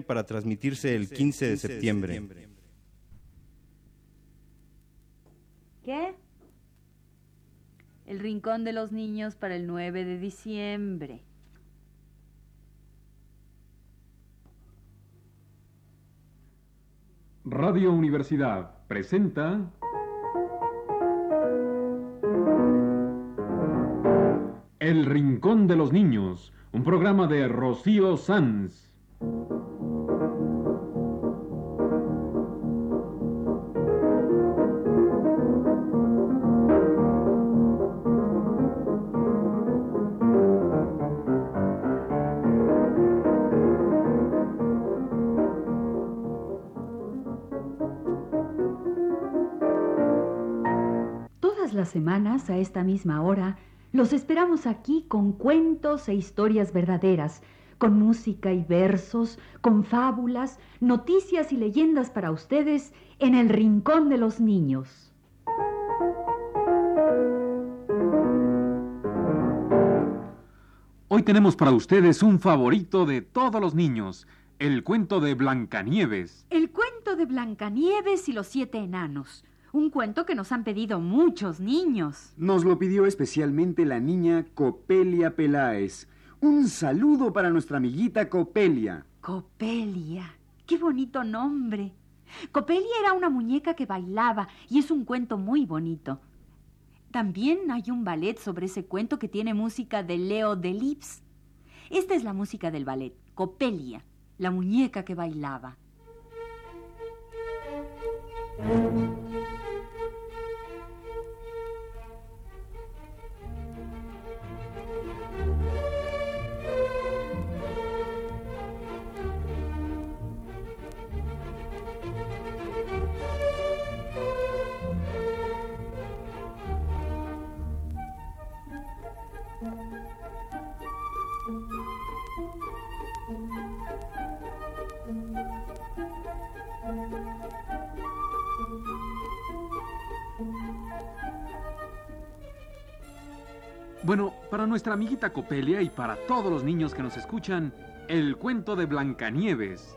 para transmitirse el 15 de septiembre. ¿Qué? El Rincón de los Niños para el 9 de diciembre. Radio Universidad presenta El Rincón de los Niños, un programa de Rocío Sanz. Las semanas, a esta misma hora, los esperamos aquí con cuentos e historias verdaderas, con música y versos, con fábulas, noticias y leyendas para ustedes en el Rincón de los Niños. Hoy tenemos para ustedes un favorito de todos los niños, el cuento de Blancanieves. El cuento de Blancanieves y los siete enanos. Un cuento que nos han pedido muchos niños. Nos lo pidió especialmente la niña Copelia Peláez. Un saludo para nuestra amiguita Copelia. Copelia. Qué bonito nombre. Copelia era una muñeca que bailaba y es un cuento muy bonito. También hay un ballet sobre ese cuento que tiene música de Leo Delips. Esta es la música del ballet, Copelia, la muñeca que bailaba. Bueno, para nuestra amiguita Copelia y para todos los niños que nos escuchan, el cuento de Blancanieves.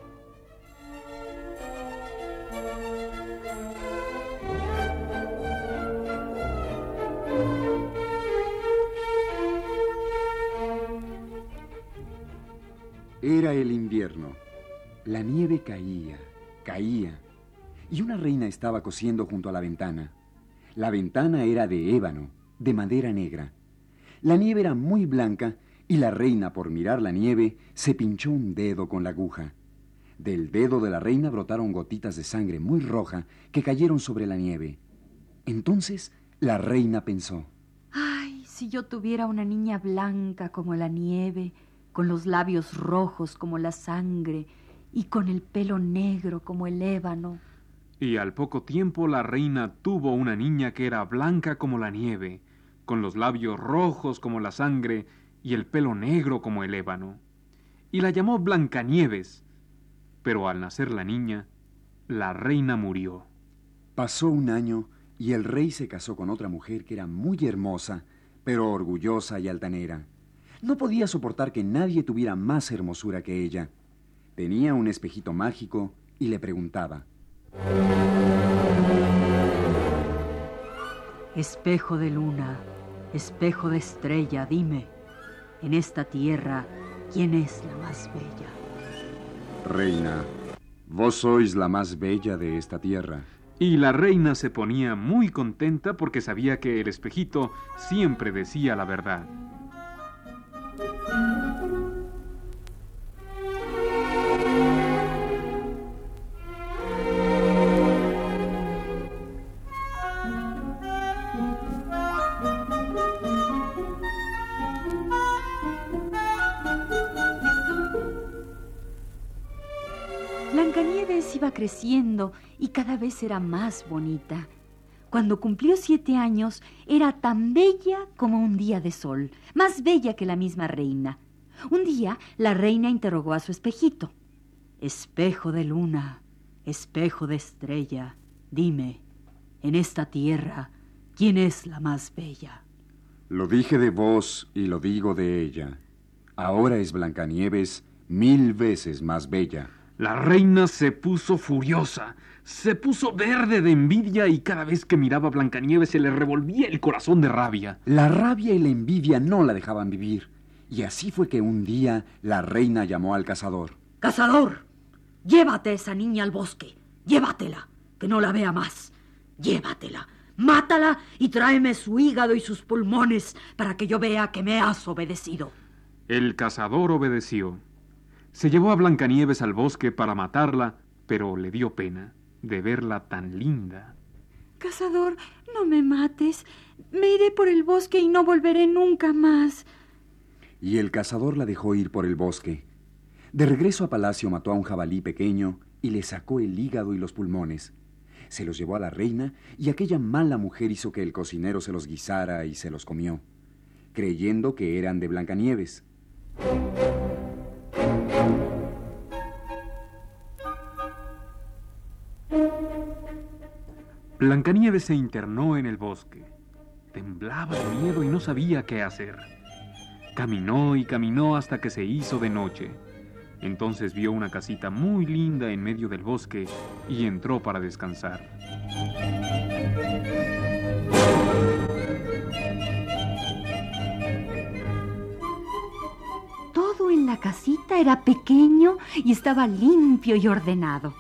Era el invierno. La nieve caía, caía, y una reina estaba cosiendo junto a la ventana. La ventana era de ébano, de madera negra. La nieve era muy blanca y la reina, por mirar la nieve, se pinchó un dedo con la aguja. Del dedo de la reina brotaron gotitas de sangre muy roja que cayeron sobre la nieve. Entonces la reina pensó, Ay, si yo tuviera una niña blanca como la nieve, con los labios rojos como la sangre y con el pelo negro como el ébano. Y al poco tiempo la reina tuvo una niña que era blanca como la nieve, con los labios rojos como la sangre y el pelo negro como el ébano. Y la llamó Blancanieves. Pero al nacer la niña, la reina murió. Pasó un año y el rey se casó con otra mujer que era muy hermosa, pero orgullosa y altanera. No podía soportar que nadie tuviera más hermosura que ella. Tenía un espejito mágico y le preguntaba. Espejo de luna, espejo de estrella, dime, en esta tierra, ¿quién es la más bella? Reina, vos sois la más bella de esta tierra. Y la reina se ponía muy contenta porque sabía que el espejito siempre decía la verdad. Blancanieves iba creciendo y cada vez era más bonita. Cuando cumplió siete años, era tan bella como un día de sol, más bella que la misma reina. Un día, la reina interrogó a su espejito. Espejo de luna, espejo de estrella, dime, en esta tierra, ¿quién es la más bella? Lo dije de vos y lo digo de ella. Ahora es Blancanieves mil veces más bella. La reina se puso furiosa, se puso verde de envidia y cada vez que miraba a Blancanieves se le revolvía el corazón de rabia. La rabia y la envidia no la dejaban vivir. Y así fue que un día la reina llamó al cazador. Cazador, llévate a esa niña al bosque. Llévatela, que no la vea más. Llévatela, mátala y tráeme su hígado y sus pulmones para que yo vea que me has obedecido. El cazador obedeció. Se llevó a Blancanieves al bosque para matarla, pero le dio pena de verla tan linda. Cazador, no me mates. Me iré por el bosque y no volveré nunca más. Y el cazador la dejó ir por el bosque. De regreso a palacio mató a un jabalí pequeño y le sacó el hígado y los pulmones. Se los llevó a la reina y aquella mala mujer hizo que el cocinero se los guisara y se los comió, creyendo que eran de Blancanieves. Blancanieves se internó en el bosque. Temblaba de miedo y no sabía qué hacer. Caminó y caminó hasta que se hizo de noche. Entonces vio una casita muy linda en medio del bosque y entró para descansar. Casita era pequeño y estaba limpio y ordenado.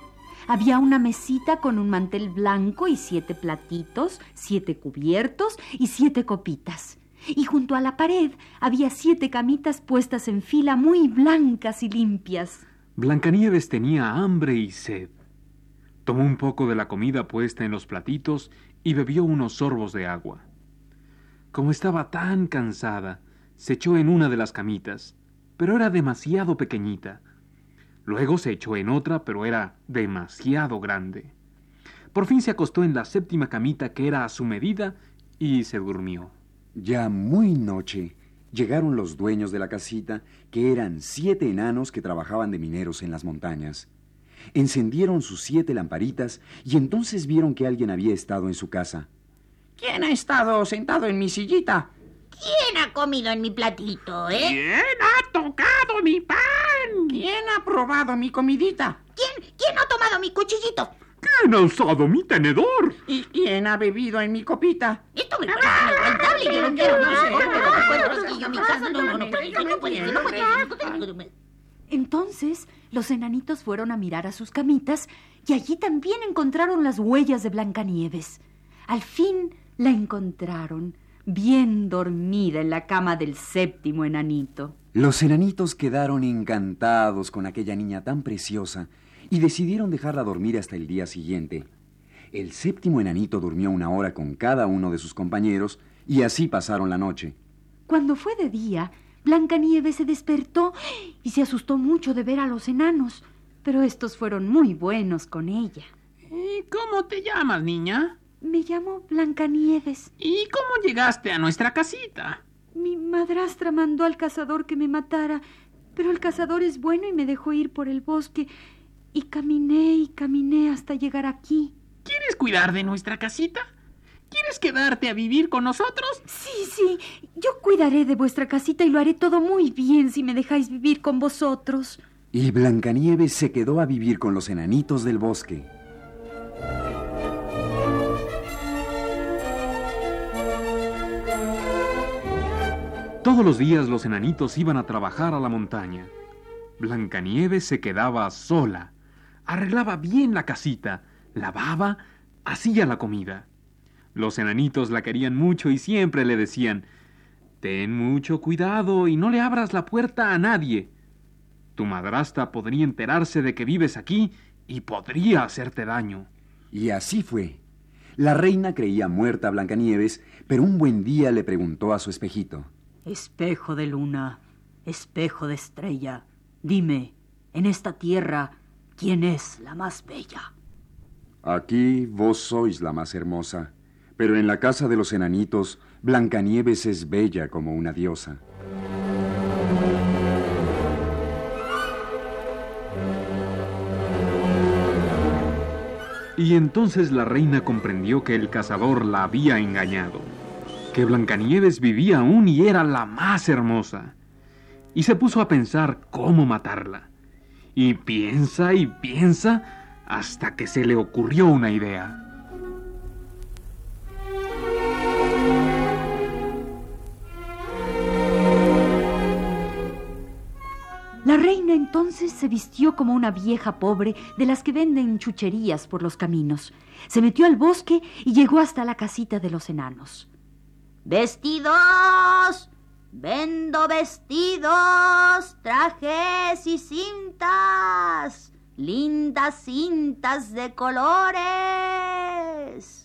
Había una mesita con un mantel blanco y siete platitos, siete cubiertos y siete copitas. Y junto a la pared había siete camitas puestas en fila muy blancas y limpias. Blancanieves tenía hambre y sed. Tomó un poco de la comida puesta en los platitos y bebió unos sorbos de agua. Como estaba tan cansada, se echó en una de las camitas, pero era demasiado pequeñita. Luego se echó en otra, pero era demasiado grande. Por fin se acostó en la séptima camita que era a su medida y se durmió. Ya muy noche llegaron los dueños de la casita, que eran siete enanos que trabajaban de mineros en las montañas. Encendieron sus siete lamparitas y entonces vieron que alguien había estado en su casa. ¿Quién ha estado sentado en mi sillita? ¿Quién ha comido en mi platito, eh? ¿Quién ha tocado mi pan? ¿Quién ha probado mi comidita? ¿Quién, quién ha tomado mi cuchillito? ¿Quién ha usado mi tenedor? ¿Y quién ha bebido en mi copita? Esto me parece inaguantable. Yo no quiero, puede. Entonces los enanitos fueron a mirar a sus camitas y allí también encontraron las huellas de Blancanieves. Al fin la encontraron, bien dormida en la cama del séptimo enanito. Los enanitos quedaron encantados con aquella niña tan preciosa y decidieron dejarla dormir hasta el día siguiente. El séptimo enanito durmió una hora con cada uno de sus compañeros y así pasaron la noche. Cuando fue de día, Blancanieves se despertó y se asustó mucho de ver a los enanos, pero estos fueron muy buenos con ella. ¿Y cómo te llamas, niña? Me llamo Blancanieves. ¿Y cómo llegaste a nuestra casita? Mi madrastra mandó al cazador que me matara, pero el cazador es bueno y me dejó ir por el bosque. Y caminé y caminé hasta llegar aquí. ¿Quieres cuidar de nuestra casita? ¿Quieres quedarte a vivir con nosotros? Sí, sí, yo cuidaré de vuestra casita y lo haré todo muy bien si me dejáis vivir con vosotros. Y Blancanieves se quedó a vivir con los enanitos del bosque. Todos los días los enanitos iban a trabajar a la montaña. Blancanieves se quedaba sola. Arreglaba bien la casita, lavaba, hacía la comida. Los enanitos la querían mucho y siempre le decían, Ten mucho cuidado y no le abras la puerta a nadie. Tu madrastra podría enterarse de que vives aquí y podría hacerte daño. Y así fue. La reina creía muerta a Blancanieves, pero un buen día le preguntó a su espejito. Espejo de luna, espejo de estrella, dime, en esta tierra, ¿quién es la más bella? Aquí vos sois la más hermosa, pero en la casa de los enanitos, Blancanieves es bella como una diosa. Y entonces la reina comprendió que el cazador la había engañado, que Blancanieves vivía aún y era la más hermosa, y se puso a pensar cómo matarla. Y piensa y piensa hasta que se le ocurrió una idea. La reina entonces se vistió como una vieja pobre de las que venden chucherías por los caminos. Se metió al bosque y llegó hasta la casita de los enanos. ¡Vestidos! Vendo vestidos, trajes y cintas. Lindas cintas de colores.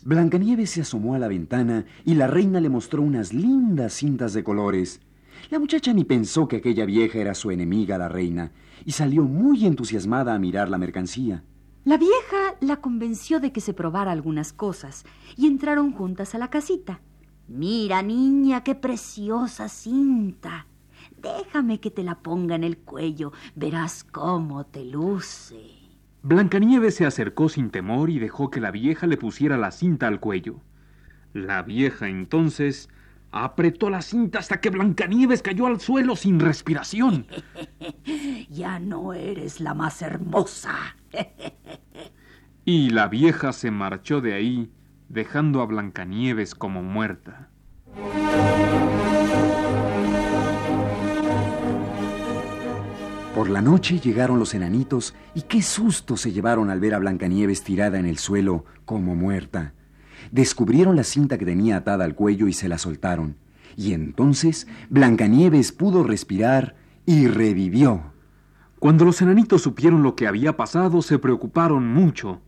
Blancanieves se asomó a la ventana y la reina le mostró unas lindas cintas de colores. La muchacha ni pensó que aquella vieja era su enemiga, la reina, y salió muy entusiasmada a mirar la mercancía. La vieja la convenció de que se probara algunas cosas y entraron juntas a la casita. Mira, niña, qué preciosa cinta. Déjame que te la ponga en el cuello. Verás cómo te luce. Blancanieves se acercó sin temor y dejó que la vieja le pusiera la cinta al cuello. La vieja entonces Apretó la cinta hasta que Blancanieves cayó al suelo sin respiración. ya no eres la más hermosa. y la vieja se marchó de ahí, dejando a Blancanieves como muerta. Por la noche llegaron los enanitos y qué susto se llevaron al ver a Blancanieves tirada en el suelo como muerta. Descubrieron la cinta que tenía atada al cuello y se la soltaron. Y entonces Blancanieves pudo respirar y revivió. Cuando los enanitos supieron lo que había pasado, se preocuparon mucho.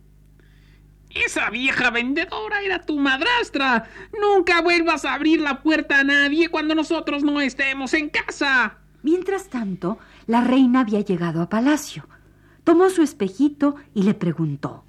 Esa vieja vendedora era tu madrastra. Nunca vuelvas a abrir la puerta a nadie cuando nosotros no estemos en casa. Mientras tanto, la reina había llegado a palacio. Tomó su espejito y le preguntó.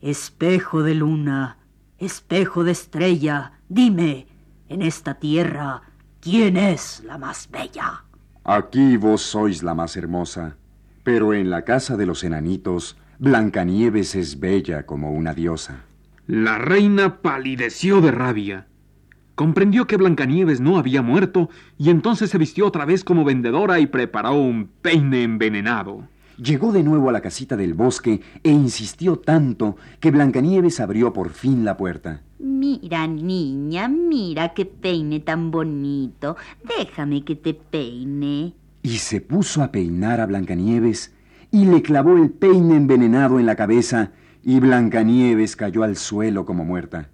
Espejo de luna, Espejo de estrella, dime, en esta tierra, ¿quién es la más bella? Aquí vos sois la más hermosa, pero en la casa de los enanitos, Blancanieves es bella como una diosa. La reina palideció de rabia. Comprendió que Blancanieves no había muerto y entonces se vistió otra vez como vendedora y preparó un peine envenenado. Llegó de nuevo a la casita del bosque e insistió tanto que Blancanieves abrió por fin la puerta. Mira, niña, mira qué peine tan bonito. Déjame que te peine. Y se puso a peinar a Blancanieves y le clavó el peine envenenado en la cabeza y Blancanieves cayó al suelo como muerta.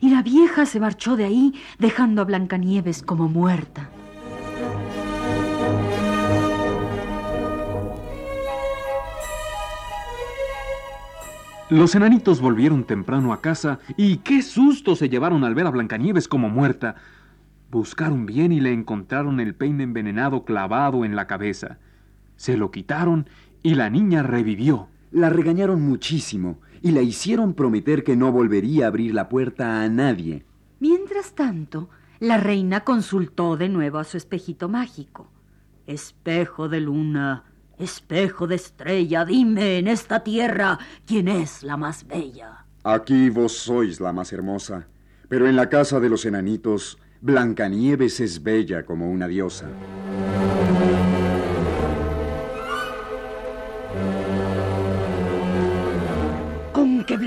Y la vieja se marchó de ahí dejando a Blancanieves como muerta. Los enanitos volvieron temprano a casa y qué susto se llevaron al ver a Blancanieves como muerta. Buscaron bien y le encontraron el peine envenenado clavado en la cabeza. Se lo quitaron y la niña revivió. La regañaron muchísimo y la hicieron prometer que no volvería a abrir la puerta a nadie. Mientras tanto, la reina consultó de nuevo a su espejito mágico. Espejo de luna, Espejo de estrella, dime en esta tierra quién es la más bella. Aquí vos sois la más hermosa, pero en la casa de los enanitos, Blancanieves es bella como una diosa.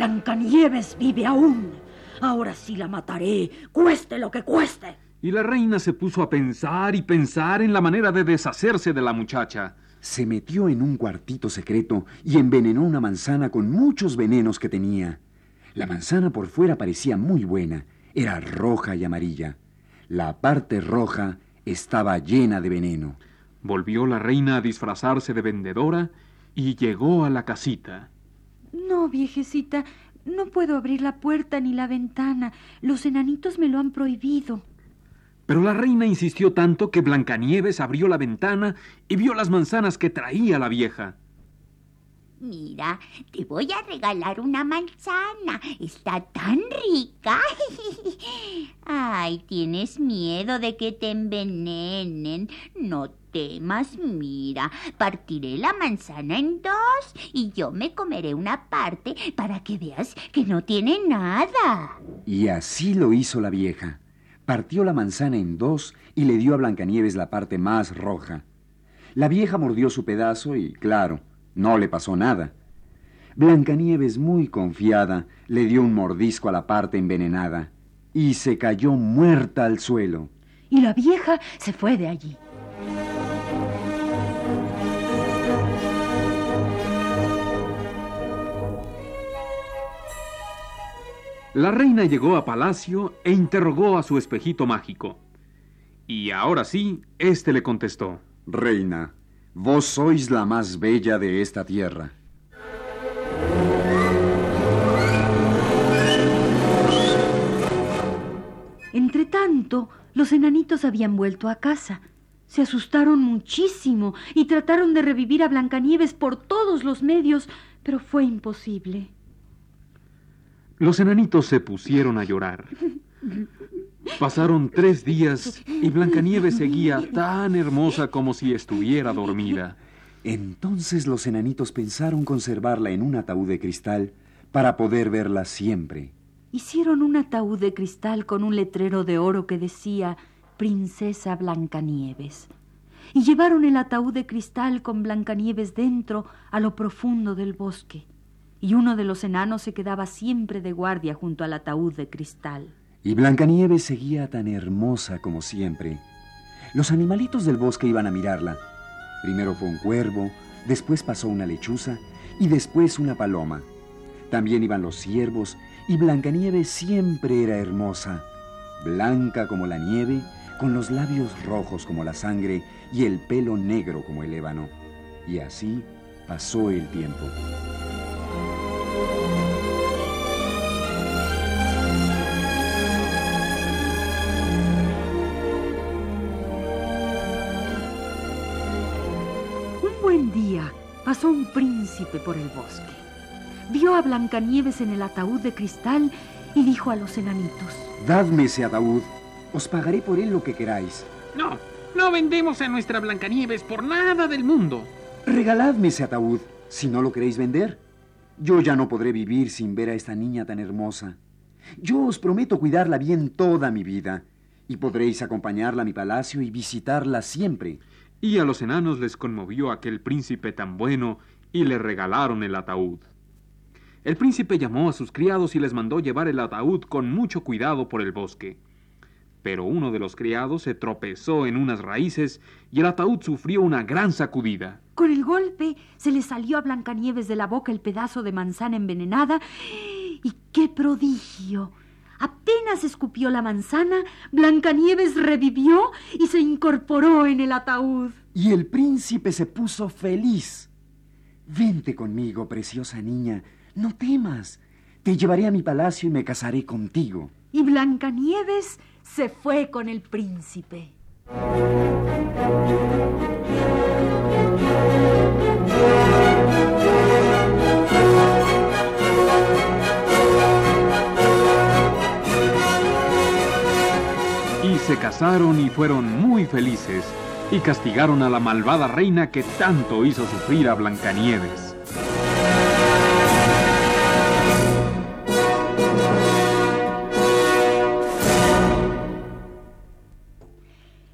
Blancanieves vive aún. Ahora sí la mataré, cueste lo que cueste. Y la reina se puso a pensar y pensar en la manera de deshacerse de la muchacha se metió en un cuartito secreto y envenenó una manzana con muchos venenos que tenía. La manzana por fuera parecía muy buena, era roja y amarilla. La parte roja estaba llena de veneno. Volvió la reina a disfrazarse de vendedora y llegó a la casita. No, viejecita, no puedo abrir la puerta ni la ventana. Los enanitos me lo han prohibido. Pero la reina insistió tanto que Blancanieves abrió la ventana y vio las manzanas que traía la vieja. Mira, te voy a regalar una manzana. Está tan rica. Ay, tienes miedo de que te envenenen. No temas, mira. Partiré la manzana en dos y yo me comeré una parte para que veas que no tiene nada. Y así lo hizo la vieja partió la manzana en dos y le dio a Blancanieves la parte más roja. La vieja mordió su pedazo y, claro, No le pasó nada. Blancanieves, muy confiada, le dio un mordisco a la parte envenenada y se cayó muerta al suelo. Y la vieja se fue de allí. La reina llegó a palacio e interrogó a su espejito mágico. Y ahora sí, éste le contestó. Reina, vos sois la más bella de esta tierra. Entretanto, los enanitos habían vuelto a casa. Se asustaron muchísimo y trataron de revivir a Blancanieves por todos los medios, pero fue imposible. Los enanitos se pusieron a llorar. Pasaron tres días y Blancanieves seguía tan hermosa como si estuviera dormida. Entonces los enanitos pensaron conservarla en un ataúd de cristal para poder verla siempre. Hicieron un ataúd de cristal con un letrero de oro que decía Princesa Blancanieves. Y llevaron el ataúd de cristal con Blancanieves dentro a lo profundo del bosque. Y uno de los enanos se quedaba siempre de guardia junto al ataúd de cristal. Y Blancanieves seguía tan hermosa como siempre. Los animalitos del bosque iban a mirarla. Primero fue un cuervo, después pasó una lechuza y después una paloma. También iban los ciervos y Blancanieves siempre era hermosa, blanca como la nieve, con los labios rojos como la sangre y el pelo negro como el ébano. Y así pasó el tiempo. Pasó un príncipe por el bosque. Vio a Blancanieves en el ataúd de cristal y dijo a los enanitos: Dadme ese ataúd, os pagaré por él lo que queráis. No, no vendemos a nuestra Blancanieves por nada del mundo. Regaladme ese ataúd, si no lo queréis vender. Yo ya no podré vivir sin ver a esta niña tan hermosa. Yo os prometo cuidarla bien toda mi vida, y podréis acompañarla a mi palacio y visitarla siempre. Y a los enanos les conmovió aquel príncipe tan bueno y le regalaron el ataúd. El príncipe llamó a sus criados y les mandó llevar el ataúd con mucho cuidado por el bosque. Pero uno de los criados se tropezó en unas raíces y el ataúd sufrió una gran sacudida. Con el golpe se le salió a Blancanieves de la boca el pedazo de manzana envenenada. ¡Y qué prodigio! Apenas escupió la manzana, Blancanieves revivió y se incorporó en el ataúd. Y el príncipe se puso feliz. Vente conmigo, preciosa niña. No temas. Te llevaré a mi palacio y me casaré contigo. Y Blancanieves se fue con el príncipe. Casaron y fueron muy felices y castigaron a la malvada reina que tanto hizo sufrir a Blancanieves.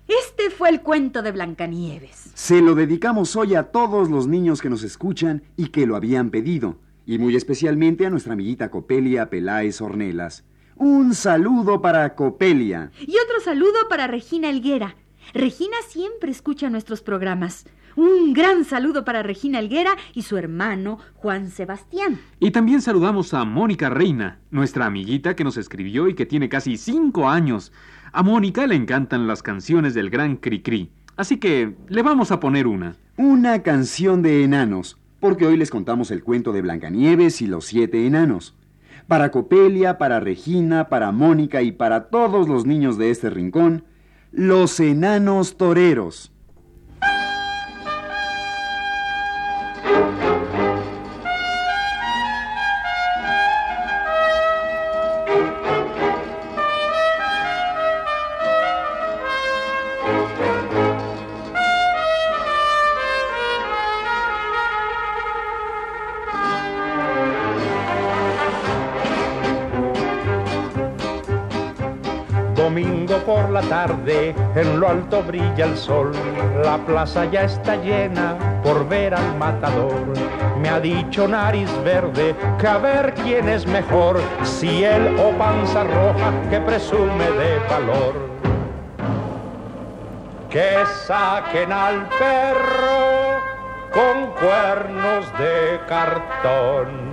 Este fue el cuento de Blancanieves. Se lo dedicamos hoy a todos los niños que nos escuchan y que lo habían pedido, y muy especialmente a nuestra amiguita Copelia Peláez Ornelas. Un saludo para Copelia. Y otro saludo para Regina Elguera. Regina siempre escucha nuestros programas. Un gran saludo para Regina Elguera y su hermano Juan Sebastián. Y también saludamos a Mónica Reina, nuestra amiguita que nos escribió y que tiene casi cinco años. A Mónica le encantan las canciones del gran Cricri, así que le vamos a poner una. Una canción de enanos, porque hoy les contamos el cuento de Blancanieves y los siete enanos. Para Copelia, para Regina, para Mónica y para todos los niños de este rincón, los enanos toreros. Por la tarde, en lo alto brilla el sol, la plaza ya está llena por ver al matador. Me ha dicho nariz verde que a ver quién es mejor, si él o panza roja que presume de valor. Que saquen al perro con cuernos de cartón.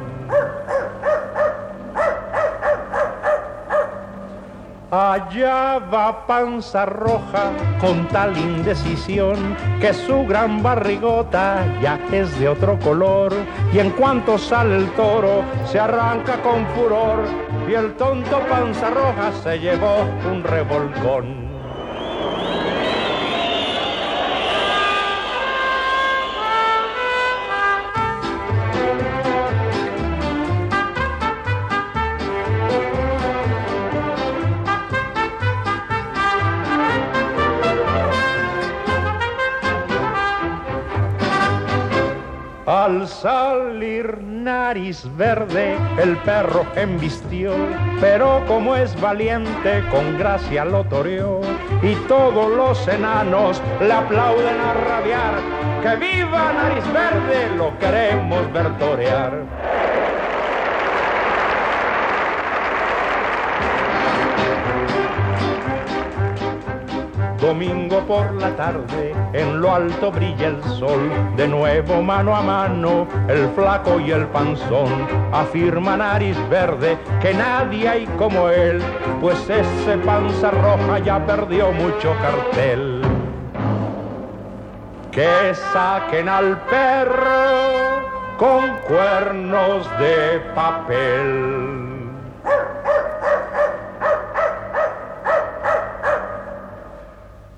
Allá va panza roja con tal indecisión que su gran barrigota ya es de otro color y en cuanto sale el toro se arranca con furor y el tonto panza roja se llevó un revolcón. Salir nariz verde, el perro embistió, pero como es valiente, con gracia lo toreó. Y todos los enanos le aplauden a rabiar, que viva nariz verde, lo queremos ver torear. Domingo por la tarde, en lo alto brilla el sol, de nuevo mano a mano, el flaco y el panzón, afirma nariz verde que nadie hay como él, pues ese panza roja ya perdió mucho cartel. Que saquen al perro con cuernos de papel.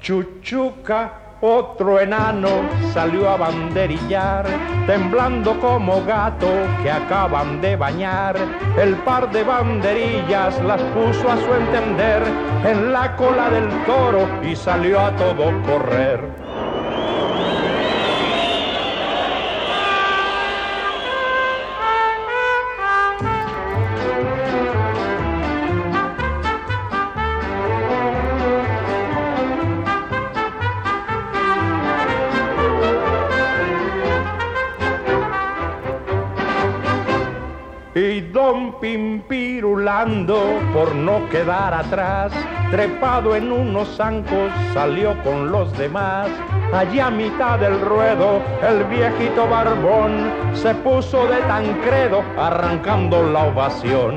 Chuchuca, otro enano, salió a banderillar, temblando como gato que acaban de bañar. El par de banderillas las puso a su entender en la cola del toro y salió a todo correr. Y don Pimpirulando, por no quedar atrás, trepado en unos zancos, salió con los demás. Allí a mitad del ruedo, el viejito barbón se puso de Tancredo, arrancando la ovación.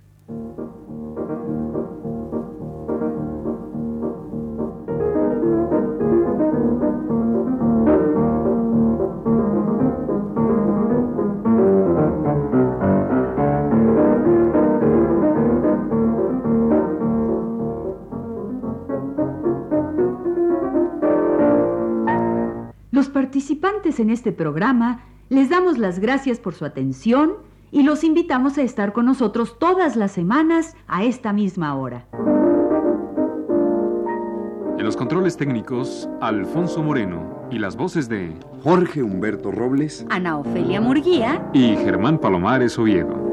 Participantes en este programa les damos las gracias por su atención y los invitamos a estar con nosotros todas las semanas a esta misma hora. En los controles técnicos, Alfonso Moreno y las voces de Jorge Humberto Robles. Ana Ofelia Murguía. y Germán Palomares Oviedo.